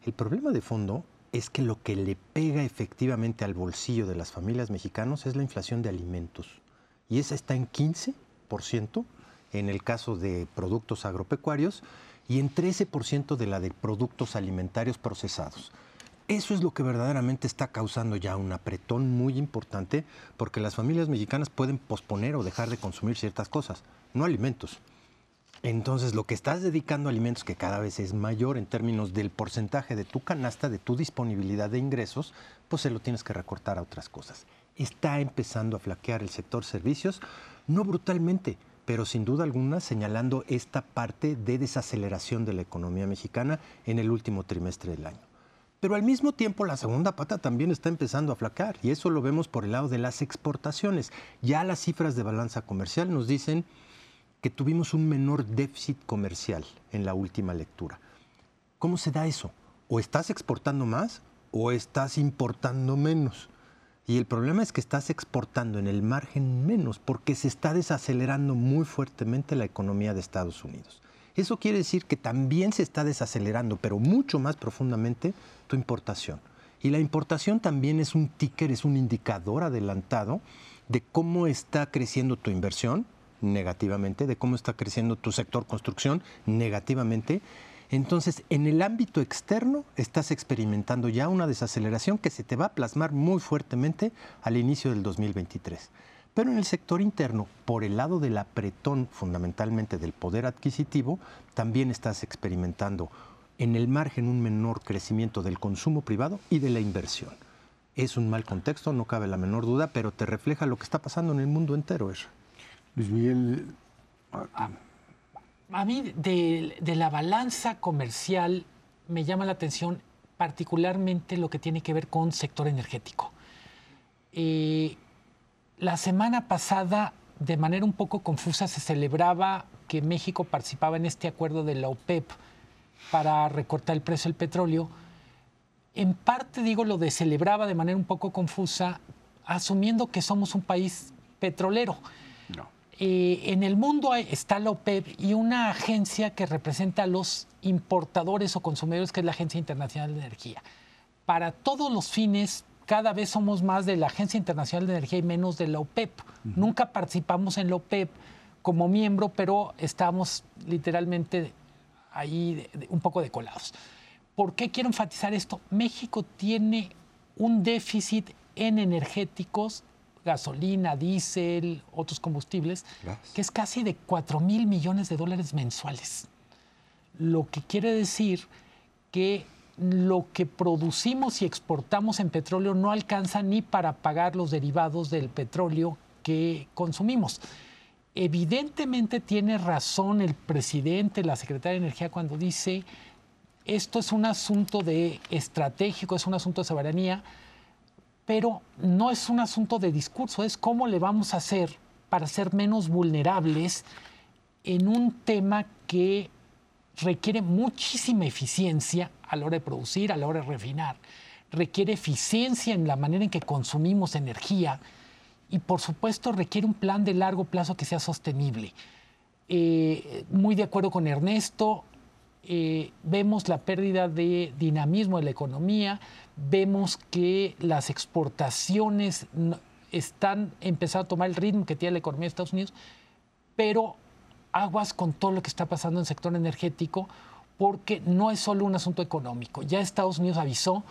El problema de fondo es que lo que le pega efectivamente al bolsillo de las familias mexicanos es la inflación de alimentos y esa está en 15% en el caso de productos agropecuarios y en 13% de la de productos alimentarios procesados. Eso es lo que verdaderamente está causando ya un apretón muy importante porque las familias mexicanas pueden posponer o dejar de consumir ciertas cosas, no alimentos. Entonces, lo que estás dedicando a alimentos, que cada vez es mayor en términos del porcentaje de tu canasta, de tu disponibilidad de ingresos, pues se lo tienes que recortar a otras cosas está empezando a flaquear el sector servicios, no brutalmente, pero sin duda alguna señalando esta parte de desaceleración de la economía mexicana en el último trimestre del año. Pero al mismo tiempo la segunda pata también está empezando a flaquear y eso lo vemos por el lado de las exportaciones. Ya las cifras de balanza comercial nos dicen que tuvimos un menor déficit comercial en la última lectura. ¿Cómo se da eso? ¿O estás exportando más o estás importando menos? Y el problema es que estás exportando en el margen menos porque se está desacelerando muy fuertemente la economía de Estados Unidos. Eso quiere decir que también se está desacelerando, pero mucho más profundamente, tu importación. Y la importación también es un ticker, es un indicador adelantado de cómo está creciendo tu inversión negativamente, de cómo está creciendo tu sector construcción negativamente entonces, en el ámbito externo estás experimentando ya una desaceleración que se te va a plasmar muy fuertemente al inicio del 2023. Pero en el sector interno, por el lado del apretón fundamentalmente del poder adquisitivo, también estás experimentando en el margen un menor crecimiento del consumo privado y de la inversión. Es un mal contexto, no cabe la menor duda, pero te refleja lo que está pasando en el mundo entero. Luis Miguel, a mí de, la balanza comercial me llama la atención particularmente lo que tiene que ver con sector energético. Eh, la semana pasada, de manera un poco confusa, se celebraba que México participaba en este acuerdo de la OPEP para recortar el precio del petróleo. En parte, digo, lo de celebraba de manera un poco confusa, asumiendo que somos un país petrolero. Eh, en el mundo está la OPEP y una agencia que representa a los importadores o consumidores, que es la Agencia Internacional de Energía. Para todos los fines, cada vez somos más de la Agencia Internacional de Energía y menos de la OPEP. Nunca participamos en la OPEP como miembro, pero estamos literalmente ahí un poco decolados. ¿Por qué quiero enfatizar esto? México tiene un déficit en energéticos gasolina, diésel, otros combustibles, que es casi de 4 mil millones de dólares mensuales. Lo que quiere decir que lo que producimos y exportamos en petróleo no alcanza ni para pagar los derivados del petróleo que consumimos. Evidentemente tiene razón el presidente, la secretaria de Energía cuando dice esto es un asunto de estratégico, es un asunto de soberanía, pero no es un asunto de discurso, es cómo le vamos a hacer para ser menos vulnerables en un tema que requiere muchísima eficiencia a la hora de producir, a la hora de refinar, requiere eficiencia en la manera en que consumimos energía y por supuesto requiere un plan de largo plazo que sea sostenible. Eh, muy de acuerdo con Ernesto, eh, vemos la pérdida de dinamismo de la economía, vemos que las exportaciones están empezando a tomar el ritmo que tiene la economía de Estados Unidos, pero aguas con todo lo que está pasando en el sector energético, porque no es solo un asunto económico. Ya Estados Unidos avisó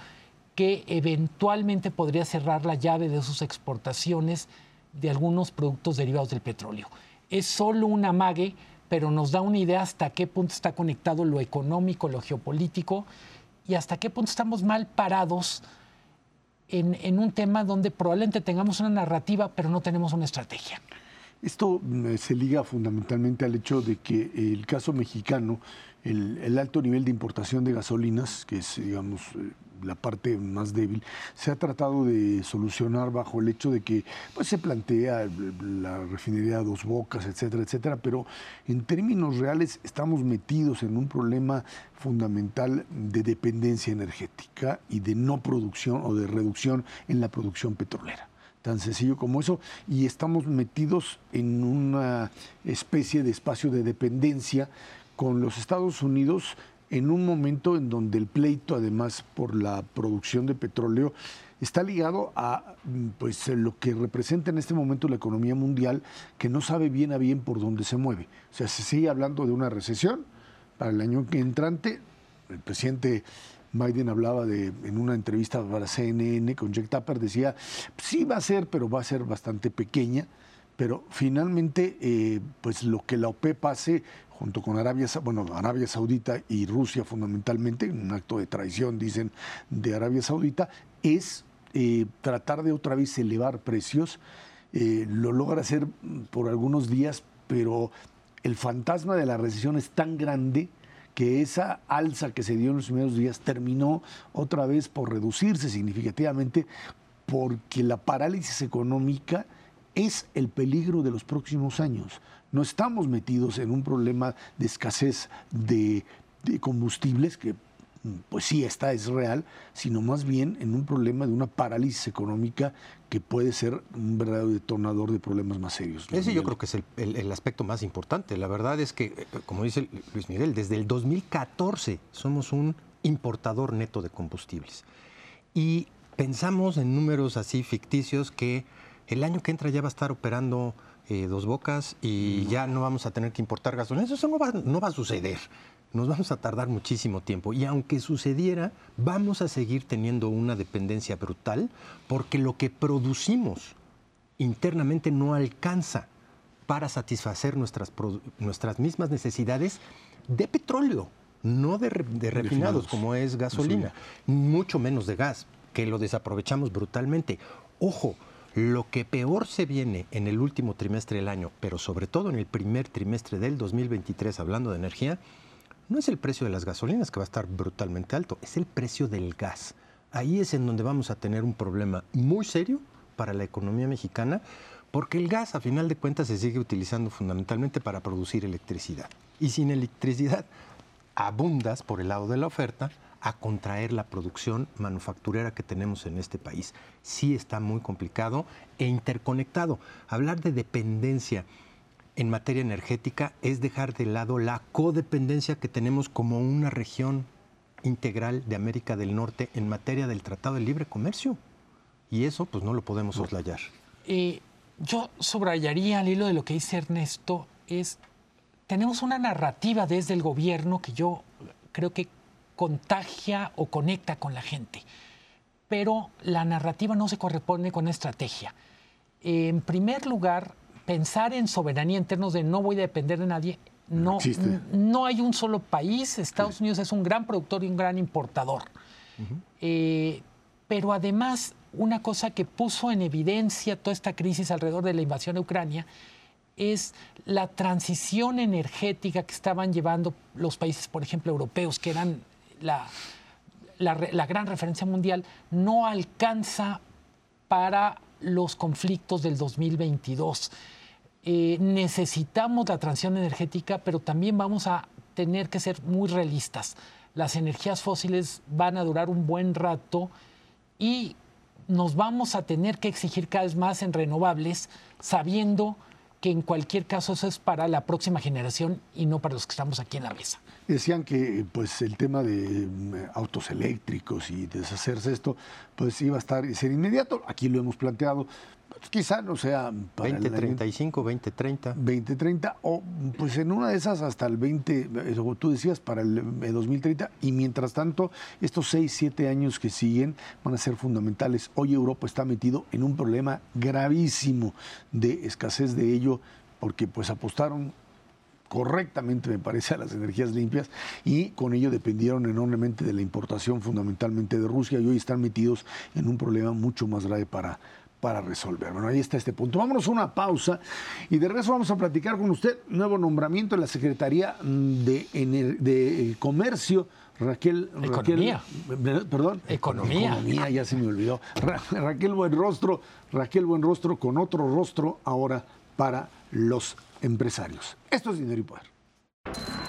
que eventualmente podría cerrar la llave de sus exportaciones de algunos productos derivados del petróleo. Es solo un amague pero nos da una idea hasta qué punto está conectado lo económico, lo geopolítico y hasta qué punto estamos mal parados en, un tema donde probablemente tengamos una narrativa, pero no tenemos una estrategia. Esto mm, se liga fundamentalmente al hecho de que el caso mexicano, el, alto nivel de importación de gasolinas, que es, digamos, eh, la parte más débil, se ha tratado de solucionar bajo el hecho de que pues, se plantea la refinería de dos bocas, etcétera, etcétera, pero en términos reales estamos metidos en un problema fundamental de dependencia energética y de no producción o de reducción en la producción petrolera. Tan sencillo como eso, y estamos metidos en una especie de espacio de dependencia con los Estados Unidos en un momento en donde el pleito, además por la producción de petróleo, está ligado a pues, lo que representa en este momento la economía mundial, que no sabe bien a bien por dónde se mueve. O sea, se sigue hablando de una recesión para el año entrante. El presidente Biden hablaba de, en una entrevista para CNN con Jack Tapper, decía, sí va a ser, pero va a ser bastante pequeña. Pero finalmente, eh, pues lo que la OPEP hace junto con Arabia, bueno, Arabia Saudita y Rusia fundamentalmente, un acto de traición, dicen, de Arabia Saudita, es eh, tratar de otra vez elevar precios. Eh, lo logra hacer por algunos días, pero el fantasma de la recesión es tan grande que esa alza que se dio en los primeros días terminó otra vez por reducirse significativamente porque la parálisis económica es el peligro de los próximos años no estamos metidos en un problema de escasez de, combustibles, que pues sí, está, es real, sino más bien en un problema de una parálisis económica que puede ser un verdadero detonador de problemas más serios. Ese yo creo que es el, aspecto más importante. La verdad es que, eh, como dice Luis Miguel, desde el 2014 somos un importador neto de combustibles. Y pensamos en números así ficticios que el año que entra ya va a estar operando eh, dos bocas y ya no vamos a tener que importar gasolina. Eso no va, no va a suceder. Nos vamos a tardar muchísimo tiempo. Y aunque sucediera, vamos a seguir teniendo una dependencia brutal porque lo que producimos internamente no alcanza para satisfacer nuestras, nuestras mismas necesidades de petróleo, no de, refinados, como es gasolina, mucho menos de gas, que lo desaprovechamos brutalmente. Ojo, lo que peor se viene en el último trimestre del año, pero sobre todo en el primer trimestre del 2023, hablando de energía, no es el precio de las gasolinas que va a estar brutalmente alto, es el precio del gas. Ahí es en donde vamos a tener un problema muy serio para la economía mexicana, porque el gas, a final de cuentas, se sigue utilizando fundamentalmente para producir electricidad. Y sin electricidad abundas por el lado de la oferta, a contraer la producción manufacturera que tenemos en este país. Sí está muy complicado e interconectado. Hablar de dependencia en materia energética es dejar de lado la codependencia que tenemos como una región integral de América del Norte en materia del Tratado de Libre Comercio. Y eso pues no lo podemos soslayar. Eh, yo subrayaría al hilo de lo que dice Ernesto, es, tenemos una narrativa desde el gobierno que yo creo que contagia o conecta con la gente. Pero la narrativa no se corresponde con estrategia. En primer lugar, pensar en soberanía en términos de no voy a depender de nadie, no, no hay un solo país. Estados Unidos es un gran productor y un gran importador. Eh, pero además, una cosa que puso en evidencia toda esta crisis alrededor de la invasión de Ucrania es la transición energética que estaban llevando los países, por ejemplo, europeos, que eran la, gran referencia mundial, no alcanza para los conflictos del 2022. Eh, necesitamos la transición energética, pero también vamos a tener que ser muy realistas. Las energías fósiles van a durar un buen rato y nos vamos a tener que exigir cada vez más en renovables, sabiendo que en cualquier caso eso es para la próxima generación y no para los que estamos aquí en la mesa. Decían que pues el tema de mm, autos eléctricos y deshacerse esto, pues iba a estar ser inmediato. Aquí lo hemos planteado. Pues, quizá no sea para 2035, 2030. 2030 o pues en una de esas hasta el 20, como tú decías, para el 2030 y mientras tanto estos 6, 7 años que siguen van a ser fundamentales. Hoy Europa está metido en un problema gravísimo de escasez de ello porque pues apostaron correctamente, me parece, a las energías limpias y con ello dependieron enormemente de la importación fundamentalmente de Rusia y hoy están metidos en un problema mucho más grave para, para resolver. Bueno, ahí está este punto. Vámonos a una pausa y de regreso vamos a platicar con usted nuevo nombramiento en la Secretaría de, de Comercio. Raquel, Economía. Raquel, perdón. Economía. Economía, ya se me olvidó. Raquel Buenrostro, Raquel Buenrostro con otro rostro ahora para los empresarios. Esto es Dinero y Poder.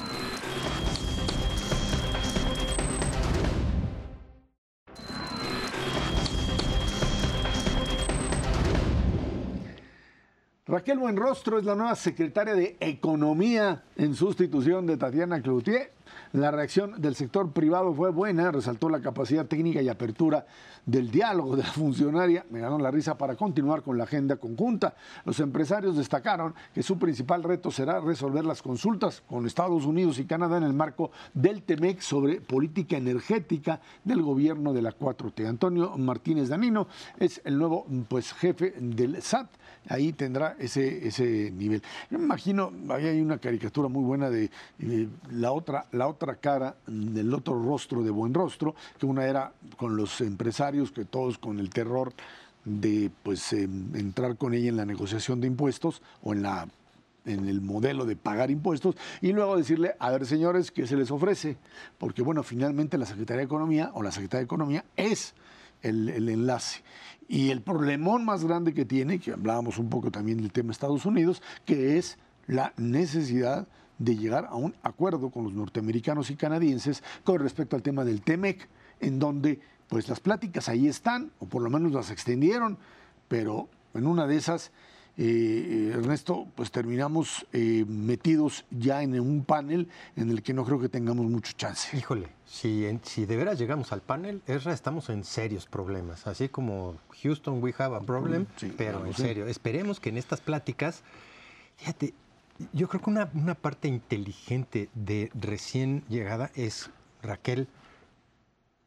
Raquel Buenrostro es la nueva secretaria de Economía en sustitución de Tatiana Cloutier. La reacción del sector privado fue buena, resaltó la capacidad técnica y apertura del diálogo de la funcionaria, me ganó la risa para continuar con la agenda conjunta. Los empresarios destacaron que su principal reto será resolver las consultas con Estados Unidos y Canadá en el marco del TEMEC sobre política energética del gobierno de la 4T. Antonio Martínez Danino es el nuevo pues, jefe del SAT ahí tendrá ese, ese nivel. Yo me imagino, ahí hay una caricatura muy buena de, la, otra, la otra cara, del otro rostro de buen rostro, que una era con los empresarios, que todos con el terror de pues em, entrar con ella en la negociación de impuestos o en la en el modelo de pagar impuestos y luego decirle, a ver señores, ¿qué se les ofrece? Porque bueno, finalmente la Secretaría de Economía o la Secretaría de Economía es el, enlace. Y el problemón más grande que tiene, que hablábamos un poco también del tema Estados Unidos, que es la necesidad de llegar a un acuerdo con los norteamericanos y canadienses con respecto al tema del TEMEC, en donde pues las pláticas ahí están, o por lo menos las extendieron, pero en una de esas eh, Ernesto, pues terminamos eh, metidos ya en un panel en el que no creo que tengamos mucho chance. Híjole, si, si de veras llegamos al panel, Esra, estamos en serios problemas. Así como Houston, we have a problem, pero en serio. Esperemos que en estas pláticas, fíjate, yo creo que una, una parte inteligente de recién llegada es Raquel,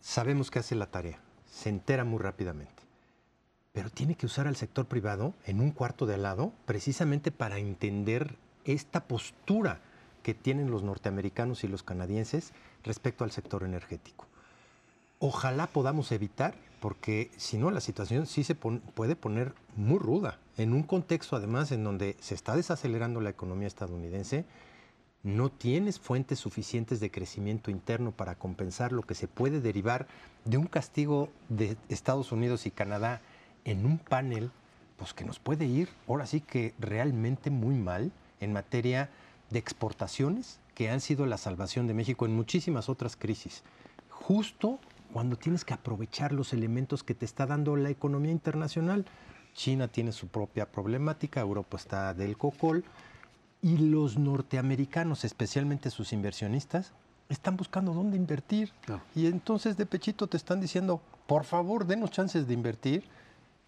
sabemos que hace la tarea, se entera muy rápidamente pero tiene que usar al sector privado en un cuarto de al lado precisamente para entender esta postura que tienen los norteamericanos y los canadienses respecto al sector energético. Ojalá podamos evitar, porque si no la situación sí se puede poner muy ruda, en un contexto además en donde se está desacelerando la economía estadounidense, no tienes fuentes suficientes de crecimiento interno para compensar lo que se puede derivar de un castigo de Estados Unidos y Canadá en un panel pues que nos puede ir ahora sí que realmente muy mal en materia de exportaciones que han sido la salvación de México en muchísimas otras crisis. Justo cuando tienes que aprovechar los elementos que te está dando la economía internacional. China tiene su propia problemática, Europa está del cocol y los norteamericanos, especialmente sus inversionistas, están buscando dónde invertir. Y entonces de pechito te están diciendo, por favor, denos chances de invertir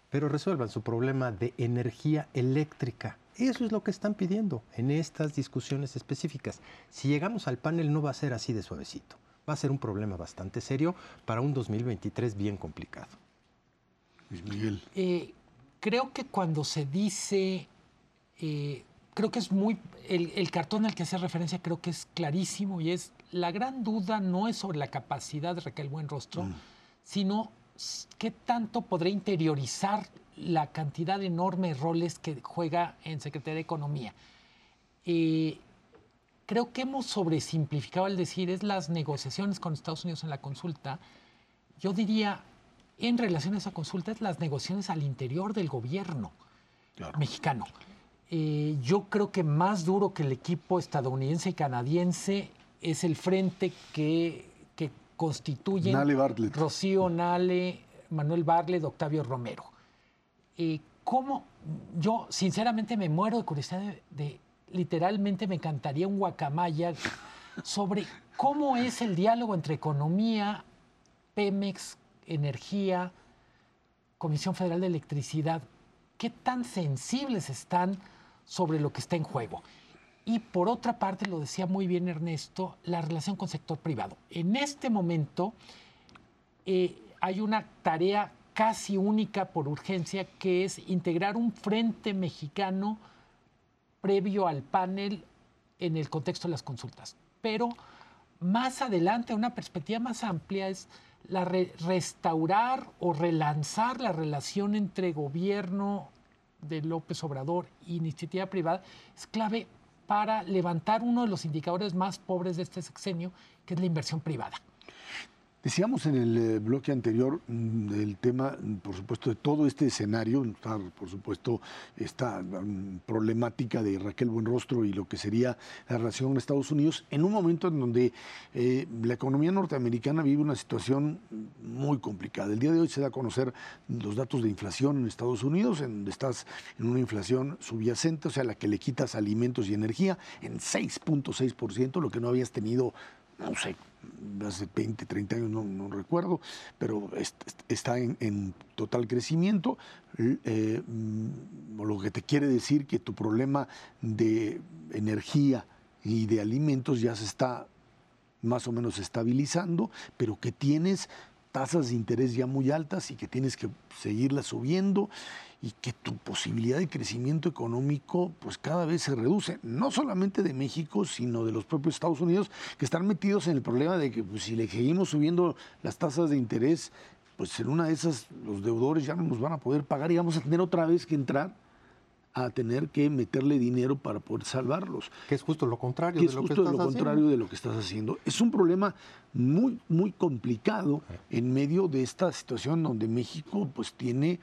pero resuelvan su problema de energía eléctrica. Eso es lo que están pidiendo en estas discusiones específicas. Si llegamos al panel no va a ser así de suavecito. Va a ser un problema bastante serio para un 2023 bien complicado. Luis Miguel. Eh, creo que cuando se dice, eh, creo que es muy, el, cartón al que hace referencia creo que es clarísimo y es, la gran duda no es sobre la capacidad de Raquel Buenrostro, mm. sino ¿qué tanto podrá interiorizar la cantidad de enormes roles que juega en Secretaría de Economía? Eh, creo que hemos sobresimplificado al decir es las negociaciones con Estados Unidos en la consulta. Yo diría, en relación a esa consulta, es las negociaciones al interior del gobierno mexicano. Eh, yo creo que más duro que el equipo estadounidense y canadiense es el frente que constituyen Rocío Nale, Manuel Barlet, Octavio Romero. Eh, ¿Cómo? Yo sinceramente me muero de curiosidad de, literalmente me encantaría un guacamaya sobre cómo es el diálogo entre economía, Pemex, energía, Comisión Federal de Electricidad. ¿Qué tan sensibles están sobre lo que está en juego? Y por otra parte, lo decía muy bien Ernesto, la relación con sector privado. En este momento eh, hay una tarea casi única por urgencia, que es integrar un frente mexicano previo al panel en el contexto de las consultas. Pero más adelante, una perspectiva más amplia es la restaurar o relanzar la relación entre gobierno de López Obrador e iniciativa privada es clave para levantar uno de los indicadores más pobres de este sexenio, que es la inversión privada. Decíamos en el eh, bloque anterior mm, el tema, mm, por supuesto, de todo este escenario, por supuesto, esta mm, problemática de Raquel Buenrostro y lo que sería la relación con Estados Unidos, en un momento en donde eh, la economía norteamericana vive una situación muy complicada. El día de hoy se da a conocer los datos de inflación en Estados Unidos, en donde estás en una inflación subyacente, o sea, la que le quitas alimentos y energía, en 6.6%, lo que no habías tenido no sé, hace 20, 30 años, no, recuerdo, pero está en, total crecimiento, eh, lo que te quiere decir que tu problema de energía y de alimentos ya se está más o menos estabilizando, pero que tienes tasas de interés ya muy altas y que tienes que seguirlas subiendo y que tu posibilidad de crecimiento económico pues cada vez se reduce, no solamente de México, sino de los propios Estados Unidos, que están metidos en el problema de que pues, si le seguimos subiendo las tasas de interés, pues en una de esas los deudores ya no nos van a poder pagar y vamos a tener otra vez que entrar a tener que meterle dinero para poder salvarlos. Que es justo lo contrario de lo que estás lo contrario de lo que estás haciendo. Es un problema muy muy complicado en medio de esta situación donde México pues tiene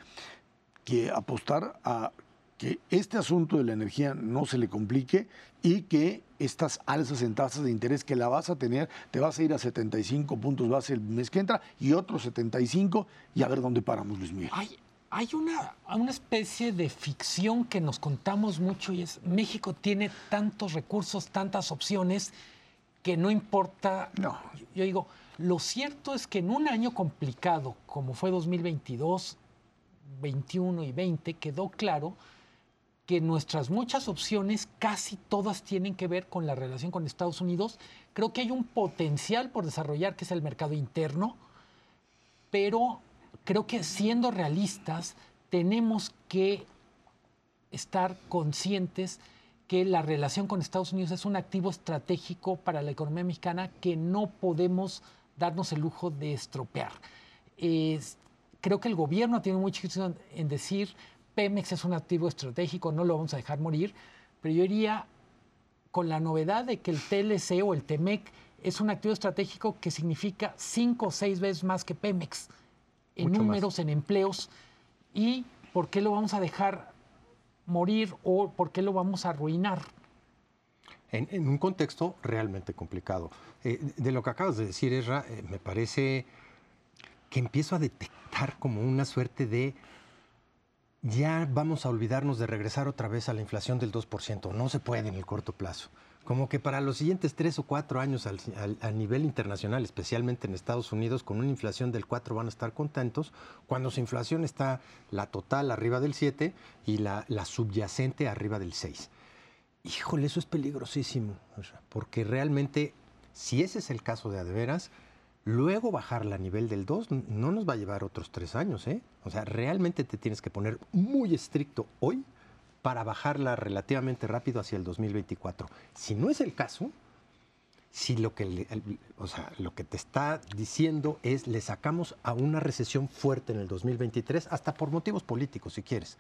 que apostar a que este asunto de la energía no se le complique y que estas alzas en tasas de interés que la vas a tener, te vas a ir a 75 puntos base el mes que entra y otros 75 y a ver dónde paramos, Luis Miguel. Hay, hay una, una especie de ficción que nos contamos mucho y es México tiene tantos recursos, tantas opciones que no importa. No. Yo digo, lo cierto es que en un año complicado como fue 2022, 21 y 20 quedó claro que nuestras muchas opciones casi todas tienen que ver con la relación con Estados Unidos. Creo que hay un potencial por desarrollar que es el mercado interno, pero creo que siendo realistas tenemos que estar conscientes que la relación con Estados Unidos es un activo estratégico para la economía mexicana que no podemos darnos el lujo de estropear. Creo que el gobierno tiene mucha decisión en decir Pemex es un activo estratégico, no lo vamos a dejar morir, pero yo iría con la novedad de que el TLC o el TEMEC es un activo estratégico que significa cinco o seis veces más que Pemex en números, en empleos. ¿Y por qué lo vamos a dejar morir o por qué lo vamos a arruinar? En, un contexto realmente complicado. Eh, de lo que acabas de decir, Esra, eh, me parece empiezo a detectar como una suerte de ya vamos a olvidarnos de regresar otra vez a la inflación del 2%. No se puede en el corto plazo. Como que para los siguientes tres o cuatro años a nivel internacional, especialmente en Estados Unidos, con una inflación del 4 van a estar contentos, cuando su inflación está la total arriba del 7 y la, subyacente arriba del 6. Híjole, eso es peligrosísimo, porque realmente, si ese es el caso de Adeveras, Luego bajarla a nivel del 2 no nos va a llevar otros tres años, ¿eh? O sea, realmente te tienes que poner muy estricto hoy para bajarla relativamente rápido hacia el 2024. Si no es el caso, si lo que, o sea, lo que te está diciendo es le sacamos a una recesión fuerte en el 2023, hasta por motivos políticos, si quieres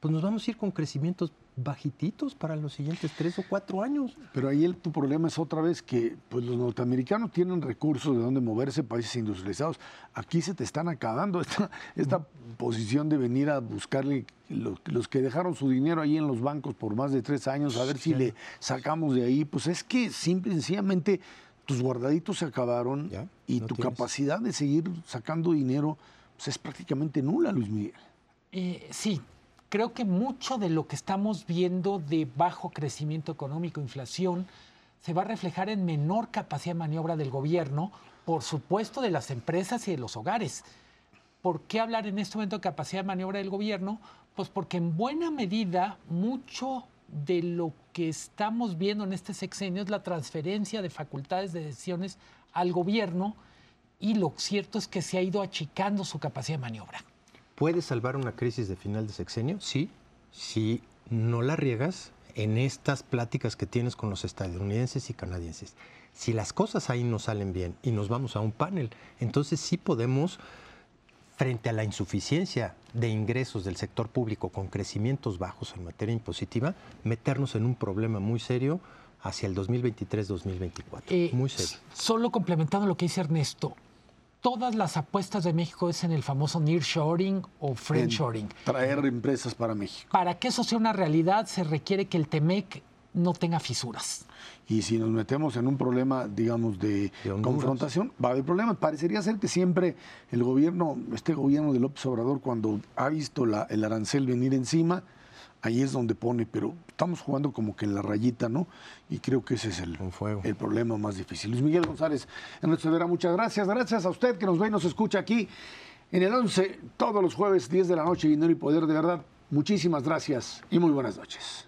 pues nos vamos a ir con crecimientos bajititos para los siguientes tres o cuatro años. Pero ahí el, tu problema es otra vez que pues, los norteamericanos tienen recursos de donde moverse, países industrializados. Aquí se te están acabando esta, esta posición de venir a buscarle los, que dejaron su dinero ahí en los bancos por más de tres años, a ver si le sacamos de ahí. Pues es que simple y sencillamente tus guardaditos se acabaron y tu capacidad de seguir sacando dinero pues, es prácticamente nula, Luis Miguel. Eh, sí, creo que mucho de lo que estamos viendo de bajo crecimiento económico, inflación, se va a reflejar en menor capacidad de maniobra del gobierno, por supuesto de las empresas y de los hogares. ¿Por qué hablar en este momento de capacidad de maniobra del gobierno? Pues porque en buena medida mucho de lo que estamos viendo en este sexenio es la transferencia de facultades de decisiones al gobierno y lo cierto es que se ha ido achicando su capacidad de maniobra. ¿Puede salvar una crisis de final de sexenio? Sí, si no la riegas en estas pláticas que tienes con los estadounidenses y canadienses. Si las cosas ahí no salen bien y nos vamos a un panel, entonces sí podemos, frente a la insuficiencia de ingresos del sector público con crecimientos bajos en materia impositiva, meternos en un problema muy serio hacia el 2023-2024. Eh, muy serio. Solo complementando lo que dice Ernesto, todas las apuestas de México es en el famoso nearshoring o friendshoring. Traer empresas para México. Para que eso sea una realidad se requiere que el TEMEC no tenga fisuras. Y si nos metemos en un problema, digamos, de, confrontación, va a haber problemas. Parecería ser que siempre el gobierno, este gobierno de López Obrador, cuando ha visto el arancel venir encima, ahí es donde pone, pero estamos jugando como que en la rayita, ¿no? Y creo que ese es el, el problema más difícil. Luis Miguel González, Ernesto Vera, muchas gracias. Gracias a usted que nos ve y nos escucha aquí en el 11, todos los jueves, 10 de la noche, Dinero y Poder, de verdad. Muchísimas gracias y muy buenas noches.